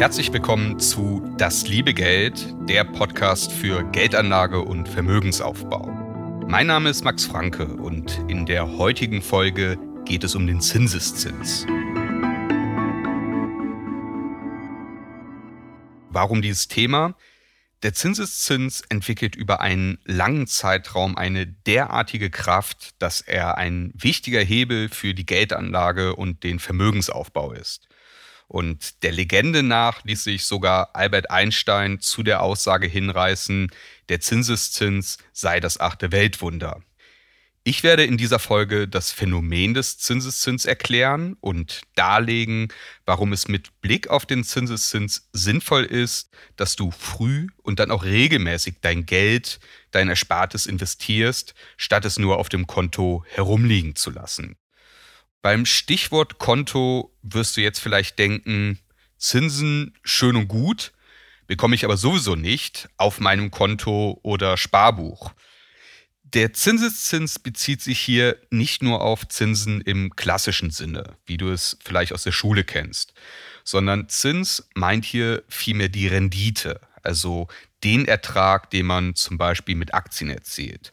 Herzlich willkommen zu Das liebe Geld, der Podcast für Geldanlage und Vermögensaufbau. Mein Name ist Max Franke und in der heutigen Folge geht es um den Zinseszins. Warum dieses Thema? Der Zinseszins entwickelt über einen langen Zeitraum eine derartige Kraft, dass er ein wichtiger Hebel für die Geldanlage und den Vermögensaufbau ist. Und der Legende nach ließ sich sogar Albert Einstein zu der Aussage hinreißen, der Zinseszins sei das achte Weltwunder. Ich werde in dieser Folge das Phänomen des Zinseszins erklären und darlegen, warum es mit Blick auf den Zinseszins sinnvoll ist, dass du früh und dann auch regelmäßig dein Geld, dein Erspartes investierst, statt es nur auf dem Konto herumliegen zu lassen. Beim Stichwort Konto wirst du jetzt vielleicht denken, Zinsen schön und gut, bekomme ich aber sowieso nicht auf meinem Konto oder Sparbuch. Der Zinseszins bezieht sich hier nicht nur auf Zinsen im klassischen Sinne, wie du es vielleicht aus der Schule kennst, sondern Zins meint hier vielmehr die Rendite, also den Ertrag, den man zum Beispiel mit Aktien erzielt.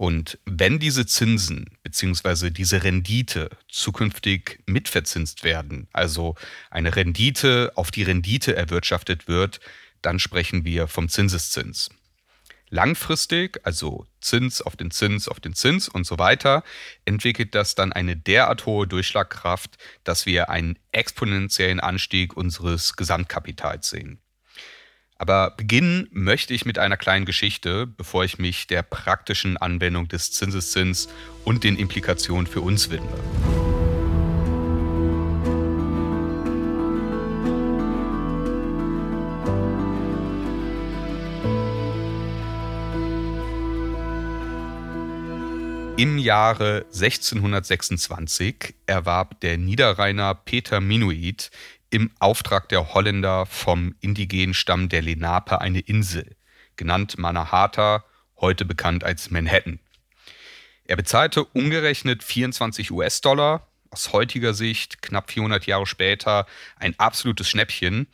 Und wenn diese Zinsen bzw. diese Rendite zukünftig mitverzinst werden, also eine Rendite auf die Rendite erwirtschaftet wird, dann sprechen wir vom Zinseszins. Langfristig, also Zins auf den Zins auf den Zins und so weiter, entwickelt das dann eine derart hohe Durchschlagkraft, dass wir einen exponentiellen Anstieg unseres Gesamtkapitals sehen. Aber beginnen möchte ich mit einer kleinen Geschichte, bevor ich mich der praktischen Anwendung des Zinseszins und den Implikationen für uns widme. Im Jahre 1626 erwarb der Niederrheiner Peter Minuit im Auftrag der Holländer vom indigenen Stamm der Lenape eine Insel, genannt Manahata, heute bekannt als Manhattan. Er bezahlte umgerechnet 24 US-Dollar, aus heutiger Sicht, knapp 400 Jahre später, ein absolutes Schnäppchen.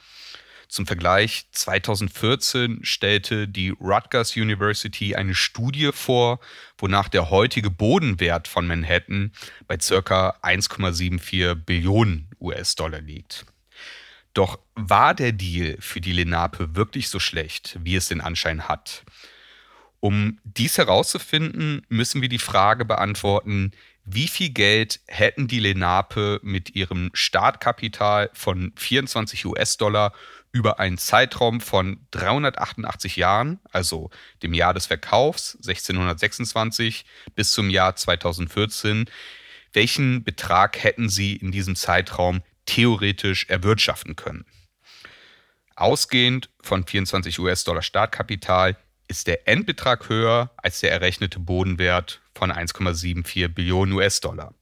Zum Vergleich, 2014 stellte die Rutgers University eine Studie vor, wonach der heutige Bodenwert von Manhattan bei ca. 1,74 Billionen US-Dollar liegt. Doch war der Deal für die Lenape wirklich so schlecht, wie es den Anschein hat? Um dies herauszufinden, müssen wir die Frage beantworten, wie viel Geld hätten die Lenape mit ihrem Startkapital von 24 US-Dollar über einen Zeitraum von 388 Jahren, also dem Jahr des Verkaufs 1626 bis zum Jahr 2014, welchen Betrag hätten sie in diesem Zeitraum theoretisch erwirtschaften können. Ausgehend von 24 US-Dollar Startkapital ist der Endbetrag höher als der errechnete Bodenwert von 1,74 Billionen US-Dollar.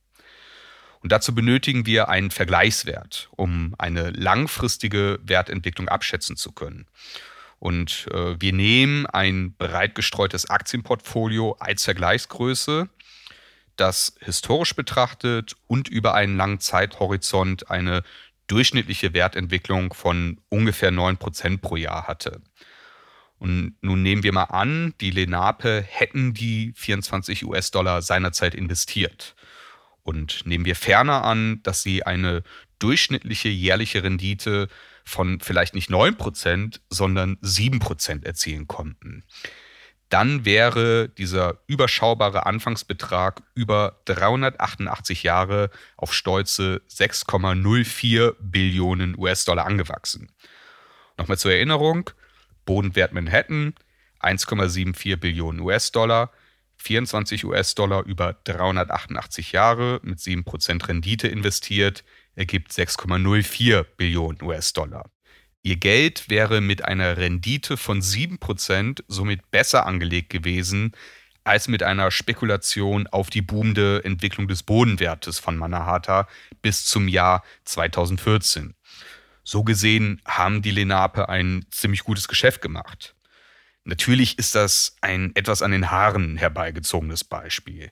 Und dazu benötigen wir einen Vergleichswert, um eine langfristige Wertentwicklung abschätzen zu können. Und äh, wir nehmen ein breit gestreutes Aktienportfolio als Vergleichsgröße das historisch betrachtet und über einen langen Zeithorizont eine durchschnittliche Wertentwicklung von ungefähr 9% pro Jahr hatte. Und nun nehmen wir mal an, die Lenape hätten die 24 US-Dollar seinerzeit investiert. Und nehmen wir ferner an, dass sie eine durchschnittliche jährliche Rendite von vielleicht nicht 9%, sondern 7% erzielen konnten dann wäre dieser überschaubare Anfangsbetrag über 388 Jahre auf stolze 6,04 Billionen US-Dollar angewachsen. Nochmal zur Erinnerung, Bodenwert Manhattan 1,74 Billionen US-Dollar, 24 US-Dollar über 388 Jahre mit 7% Rendite investiert, ergibt 6,04 Billionen US-Dollar. Ihr Geld wäre mit einer Rendite von 7% somit besser angelegt gewesen als mit einer Spekulation auf die boomende Entwicklung des Bodenwertes von Manahata bis zum Jahr 2014. So gesehen haben die Lenape ein ziemlich gutes Geschäft gemacht. Natürlich ist das ein etwas an den Haaren herbeigezogenes Beispiel.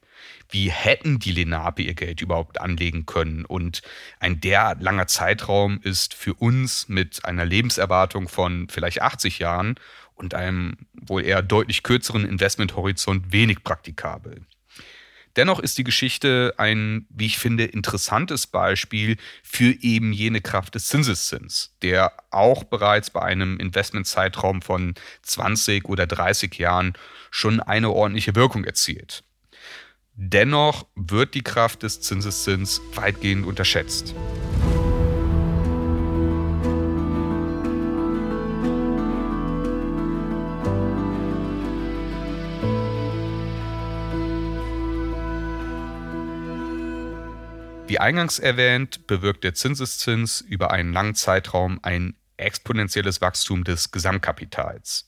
Wie hätten die Lenape ihr Geld überhaupt anlegen können? Und ein derart langer Zeitraum ist für uns mit einer Lebenserwartung von vielleicht 80 Jahren und einem wohl eher deutlich kürzeren Investmenthorizont wenig praktikabel. Dennoch ist die Geschichte ein, wie ich finde, interessantes Beispiel für eben jene Kraft des Zinseszins, der auch bereits bei einem Investmentzeitraum von 20 oder 30 Jahren schon eine ordentliche Wirkung erzielt. Dennoch wird die Kraft des Zinseszins weitgehend unterschätzt. Wie eingangs erwähnt, bewirkt der Zinseszins über einen langen Zeitraum ein exponentielles Wachstum des Gesamtkapitals.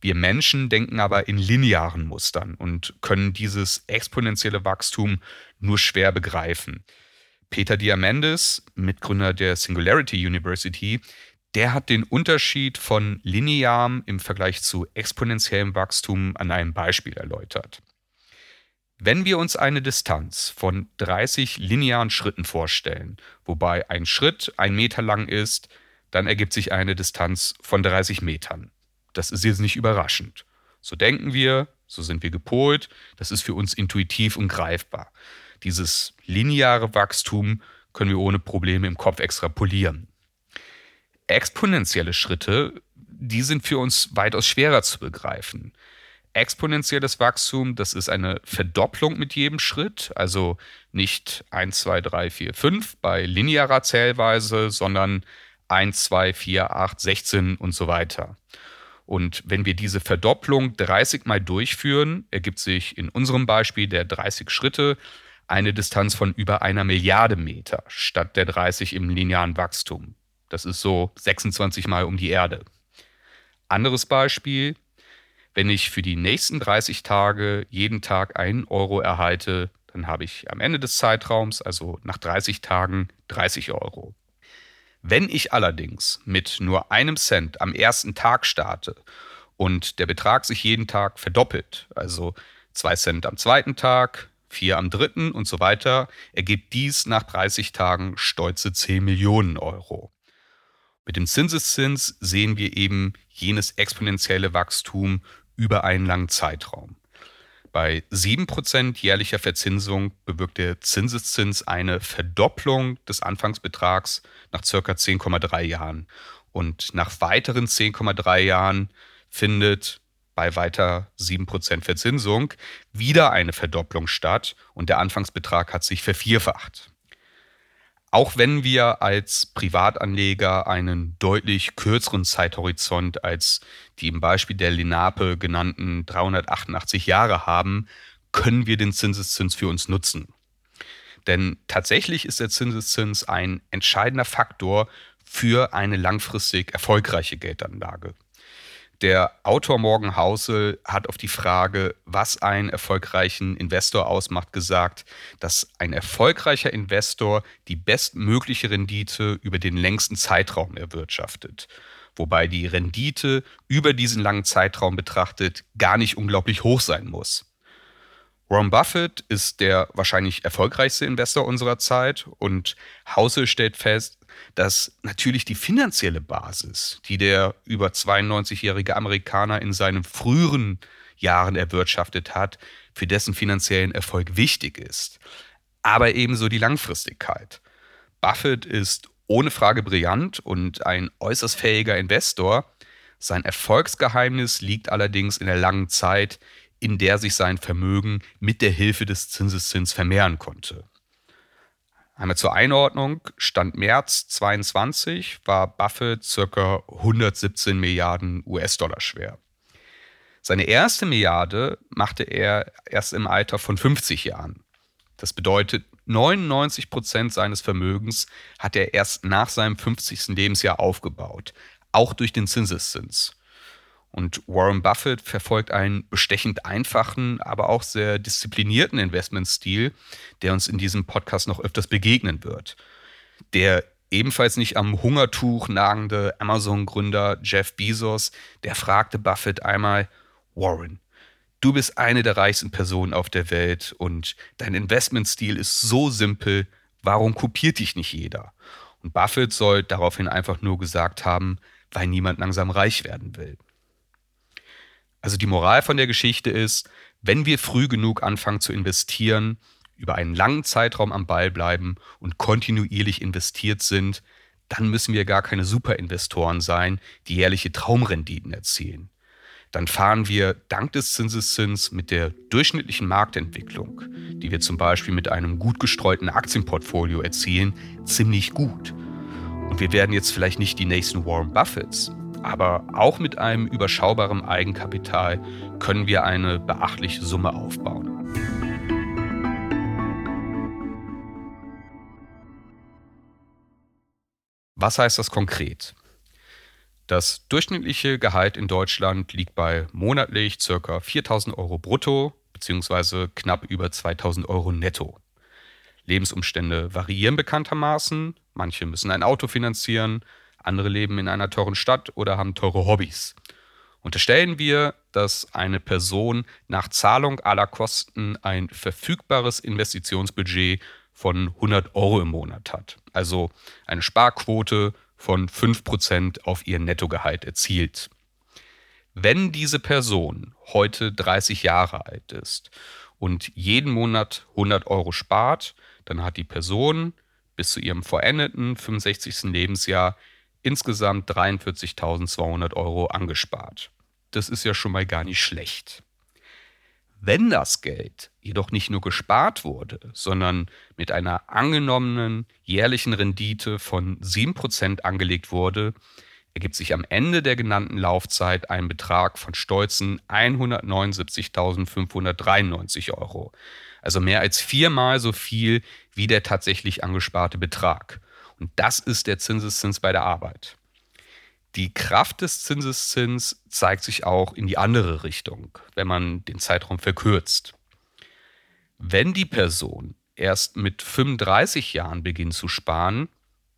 Wir Menschen denken aber in linearen Mustern und können dieses exponentielle Wachstum nur schwer begreifen. Peter Diamandis, Mitgründer der Singularity University, der hat den Unterschied von linearem im Vergleich zu exponentiellem Wachstum an einem Beispiel erläutert. Wenn wir uns eine Distanz von 30 linearen Schritten vorstellen, wobei ein Schritt ein Meter lang ist, dann ergibt sich eine Distanz von 30 Metern. Das ist jetzt nicht überraschend. So denken wir, so sind wir gepolt, das ist für uns intuitiv und greifbar. Dieses lineare Wachstum können wir ohne Probleme im Kopf extrapolieren. Exponentielle Schritte, die sind für uns weitaus schwerer zu begreifen exponentielles Wachstum, das ist eine Verdopplung mit jedem Schritt, also nicht 1, 2, 3, 4, 5 bei linearer Zählweise, sondern 1, 2, 4, 8, 16 und so weiter. Und wenn wir diese Verdopplung 30 mal durchführen, ergibt sich in unserem Beispiel der 30 Schritte eine Distanz von über einer Milliarde Meter statt der 30 im linearen Wachstum. Das ist so 26 mal um die Erde. Anderes Beispiel, wenn ich für die nächsten 30 Tage jeden Tag einen Euro erhalte, dann habe ich am Ende des Zeitraums, also nach 30 Tagen, 30 Euro. Wenn ich allerdings mit nur einem Cent am ersten Tag starte und der Betrag sich jeden Tag verdoppelt, also 2 Cent am zweiten Tag, 4 am dritten und so weiter, ergibt dies nach 30 Tagen stolze 10 Millionen Euro. Mit dem Zinseszins sehen wir eben jenes exponentielle Wachstum über einen langen Zeitraum. Bei 7% jährlicher Verzinsung bewirkt der Zinseszins eine Verdopplung des Anfangsbetrags nach circa 10,3 Jahren. Und nach weiteren 10,3 Jahren findet bei weiter 7% Verzinsung wieder eine Verdopplung statt und der Anfangsbetrag hat sich vervierfacht. Auch wenn wir als Privatanleger einen deutlich kürzeren Zeithorizont als die im Beispiel der Lenape genannten 388 Jahre haben, können wir den Zinseszins für uns nutzen. Denn tatsächlich ist der Zinseszins ein entscheidender Faktor für eine langfristig erfolgreiche Geldanlage. Der Autor Morgan Housel hat auf die Frage, was einen erfolgreichen Investor ausmacht, gesagt, dass ein erfolgreicher Investor die bestmögliche Rendite über den längsten Zeitraum erwirtschaftet. Wobei die Rendite über diesen langen Zeitraum betrachtet gar nicht unglaublich hoch sein muss. Warren Buffett ist der wahrscheinlich erfolgreichste Investor unserer Zeit und Housel stellt fest, dass natürlich die finanzielle Basis, die der über 92-jährige Amerikaner in seinen früheren Jahren erwirtschaftet hat, für dessen finanziellen Erfolg wichtig ist. Aber ebenso die Langfristigkeit. Buffett ist ohne Frage brillant und ein äußerst fähiger Investor. Sein Erfolgsgeheimnis liegt allerdings in der langen Zeit, in der sich sein Vermögen mit der Hilfe des Zinseszins vermehren konnte. Einmal zur Einordnung, Stand März 22 war Buffett ca. 117 Milliarden US-Dollar schwer. Seine erste Milliarde machte er erst im Alter von 50 Jahren. Das bedeutet, 99 Prozent seines Vermögens hat er erst nach seinem 50. Lebensjahr aufgebaut, auch durch den Zinseszins. Und Warren Buffett verfolgt einen bestechend einfachen, aber auch sehr disziplinierten Investmentstil, der uns in diesem Podcast noch öfters begegnen wird. Der ebenfalls nicht am Hungertuch nagende Amazon-Gründer Jeff Bezos, der fragte Buffett einmal, Warren, du bist eine der reichsten Personen auf der Welt und dein Investmentstil ist so simpel, warum kopiert dich nicht jeder? Und Buffett soll daraufhin einfach nur gesagt haben, weil niemand langsam reich werden will. Also die Moral von der Geschichte ist, wenn wir früh genug anfangen zu investieren, über einen langen Zeitraum am Ball bleiben und kontinuierlich investiert sind, dann müssen wir gar keine Superinvestoren sein, die jährliche Traumrenditen erzielen. Dann fahren wir dank des Zinseszins mit der durchschnittlichen Marktentwicklung, die wir zum Beispiel mit einem gut gestreuten Aktienportfolio erzielen, ziemlich gut. Und wir werden jetzt vielleicht nicht die nächsten Warren Buffets, aber auch mit einem überschaubaren Eigenkapital können wir eine beachtliche Summe aufbauen. Was heißt das konkret? Das durchschnittliche Gehalt in Deutschland liegt bei monatlich ca. 4.000 Euro brutto bzw. knapp über 2.000 Euro netto. Lebensumstände variieren bekanntermaßen. Manche müssen ein Auto finanzieren, andere leben in einer teuren Stadt oder haben teure Hobbys. Unterstellen wir, dass eine Person nach Zahlung aller Kosten ein verfügbares Investitionsbudget von 100 Euro im Monat hat. Also eine Sparquote von 5% auf ihr Nettogehalt erzielt. Wenn diese Person heute 30 Jahre alt ist und jeden Monat 100 Euro spart, dann hat die Person bis zu ihrem vollendeten 65. Lebensjahr insgesamt 43.200 Euro angespart. Das ist ja schon mal gar nicht schlecht. Wenn das Geld jedoch nicht nur gespart wurde, sondern mit einer angenommenen jährlichen Rendite von 7% angelegt wurde, ergibt sich am Ende der genannten Laufzeit ein Betrag von stolzen 179.593 Euro. Also mehr als viermal so viel wie der tatsächlich angesparte Betrag. Und das ist der Zinseszins bei der Arbeit. Die Kraft des Zinseszins zeigt sich auch in die andere Richtung, wenn man den Zeitraum verkürzt. Wenn die Person erst mit 35 Jahren beginnt zu sparen,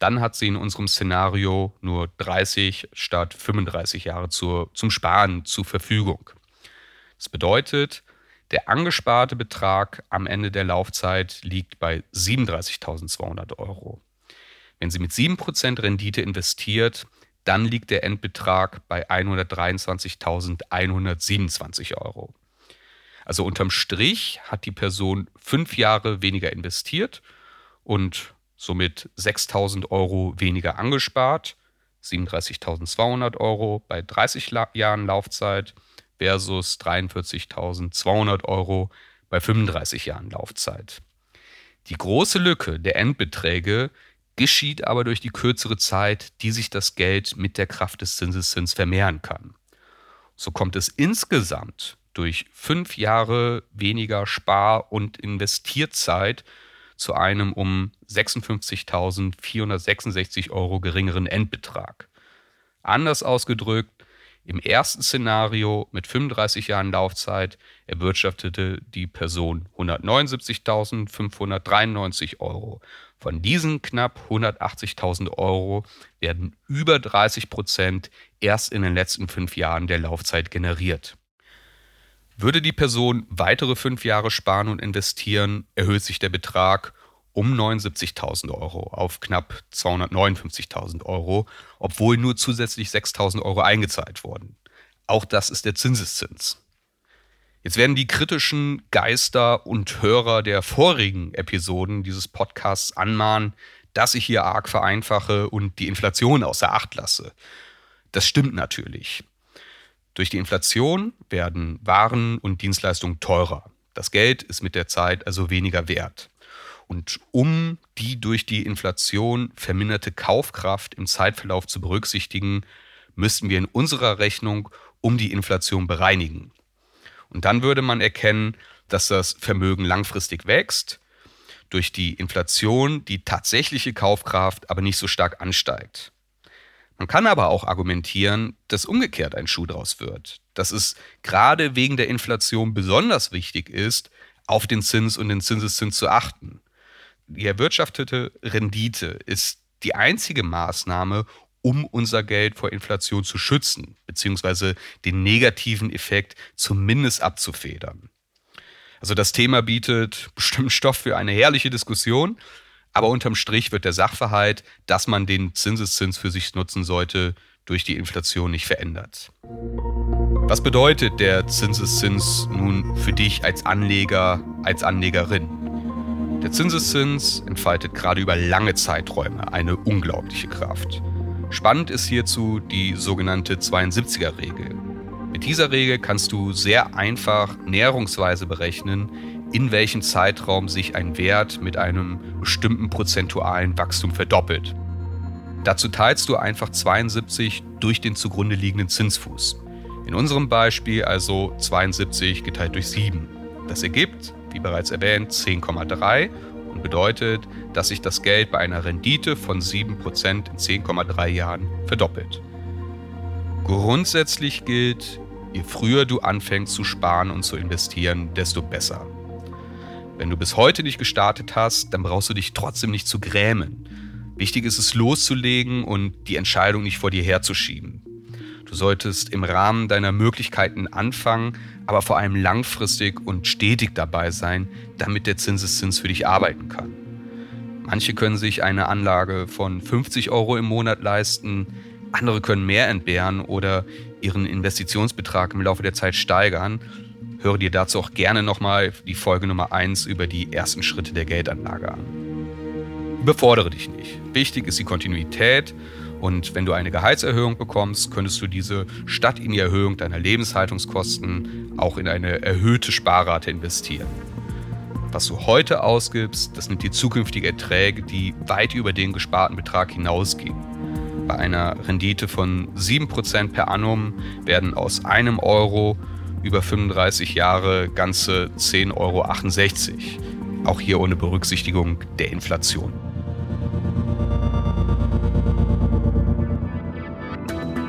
dann hat sie in unserem Szenario nur 30 statt 35 Jahre zur, zum Sparen zur Verfügung. Das bedeutet, der angesparte Betrag am Ende der Laufzeit liegt bei 37.200 Euro. Wenn sie mit 7% Rendite investiert, dann liegt der Endbetrag bei 123.127 Euro. Also unterm Strich hat die Person fünf Jahre weniger investiert und somit 6.000 Euro weniger angespart, 37.200 Euro bei 30 Jahren Laufzeit versus 43.200 Euro bei 35 Jahren Laufzeit. Die große Lücke der Endbeträge geschieht aber durch die kürzere Zeit, die sich das Geld mit der Kraft des Zinseszins vermehren kann. So kommt es insgesamt durch fünf Jahre weniger Spar- und Investierzeit zu einem um 56.466 Euro geringeren Endbetrag. Anders ausgedrückt, im ersten Szenario mit 35 Jahren Laufzeit erwirtschaftete die Person 179.593 Euro. Von diesen knapp 180.000 Euro werden über 30 Prozent erst in den letzten fünf Jahren der Laufzeit generiert. Würde die Person weitere fünf Jahre sparen und investieren, erhöht sich der Betrag um 79.000 Euro auf knapp 259.000 Euro, obwohl nur zusätzlich 6.000 Euro eingezahlt wurden. Auch das ist der Zinseszins. Jetzt werden die kritischen Geister und Hörer der vorigen Episoden dieses Podcasts anmahnen, dass ich hier arg vereinfache und die Inflation außer Acht lasse. Das stimmt natürlich. Durch die Inflation werden Waren und Dienstleistungen teurer. Das Geld ist mit der Zeit also weniger wert. Und um die durch die Inflation verminderte Kaufkraft im Zeitverlauf zu berücksichtigen, müssten wir in unserer Rechnung um die Inflation bereinigen. Und dann würde man erkennen, dass das Vermögen langfristig wächst, durch die Inflation die tatsächliche Kaufkraft aber nicht so stark ansteigt. Man kann aber auch argumentieren, dass umgekehrt ein Schuh draus wird, dass es gerade wegen der Inflation besonders wichtig ist, auf den Zins und den Zinseszins zu achten. Die erwirtschaftete Rendite ist die einzige Maßnahme, um unser Geld vor Inflation zu schützen, beziehungsweise den negativen Effekt zumindest abzufedern. Also das Thema bietet bestimmt Stoff für eine herrliche Diskussion, aber unterm Strich wird der Sachverhalt, dass man den Zinseszins für sich nutzen sollte, durch die Inflation nicht verändert. Was bedeutet der Zinseszins nun für dich als Anleger, als Anlegerin? Der Zinseszins entfaltet gerade über lange Zeiträume eine unglaubliche Kraft. Spannend ist hierzu die sogenannte 72er-Regel. Mit dieser Regel kannst du sehr einfach näherungsweise berechnen, in welchem Zeitraum sich ein Wert mit einem bestimmten prozentualen Wachstum verdoppelt. Dazu teilst du einfach 72 durch den zugrunde liegenden Zinsfuß. In unserem Beispiel also 72 geteilt durch 7. Das ergibt, wie bereits erwähnt, 10,3 und bedeutet, dass sich das Geld bei einer Rendite von 7% in 10,3 Jahren verdoppelt. Grundsätzlich gilt, je früher du anfängst zu sparen und zu investieren, desto besser. Wenn du bis heute nicht gestartet hast, dann brauchst du dich trotzdem nicht zu grämen. Wichtig ist es loszulegen und die Entscheidung nicht vor dir herzuschieben. Du solltest im Rahmen deiner Möglichkeiten anfangen, aber vor allem langfristig und stetig dabei sein, damit der Zinseszins für dich arbeiten kann. Manche können sich eine Anlage von 50 Euro im Monat leisten, andere können mehr entbehren oder ihren Investitionsbetrag im Laufe der Zeit steigern. Höre dir dazu auch gerne nochmal die Folge Nummer 1 über die ersten Schritte der Geldanlage an. Überfordere dich nicht. Wichtig ist die Kontinuität und wenn du eine Gehaltserhöhung bekommst, könntest du diese statt in die Erhöhung deiner Lebenshaltungskosten auch in eine erhöhte Sparrate investieren. Was du heute ausgibst, das nimmt dir zukünftige Erträge, die weit über den gesparten Betrag hinausgehen. Bei einer Rendite von 7% per annum werden aus einem Euro über 35 Jahre ganze 10,68 Euro. Auch hier ohne Berücksichtigung der Inflation.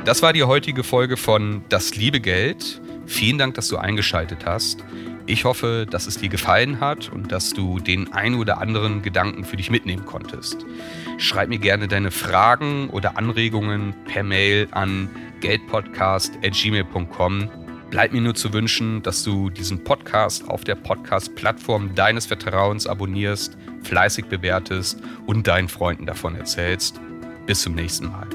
Das war die heutige Folge von Das liebe Geld. Vielen Dank, dass du eingeschaltet hast. Ich hoffe, dass es dir gefallen hat und dass du den ein oder anderen Gedanken für dich mitnehmen konntest. Schreib mir gerne deine Fragen oder Anregungen per Mail an geldpodcast.gmail.com. Bleibt mir nur zu wünschen, dass du diesen Podcast auf der Podcast-Plattform deines Vertrauens abonnierst, fleißig bewertest und deinen Freunden davon erzählst. Bis zum nächsten Mal.